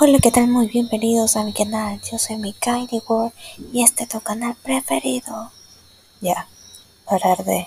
Hola, ¿qué tal? Muy bienvenidos a mi canal. Yo soy Mikaeli World y este es tu canal preferido. Ya, parar de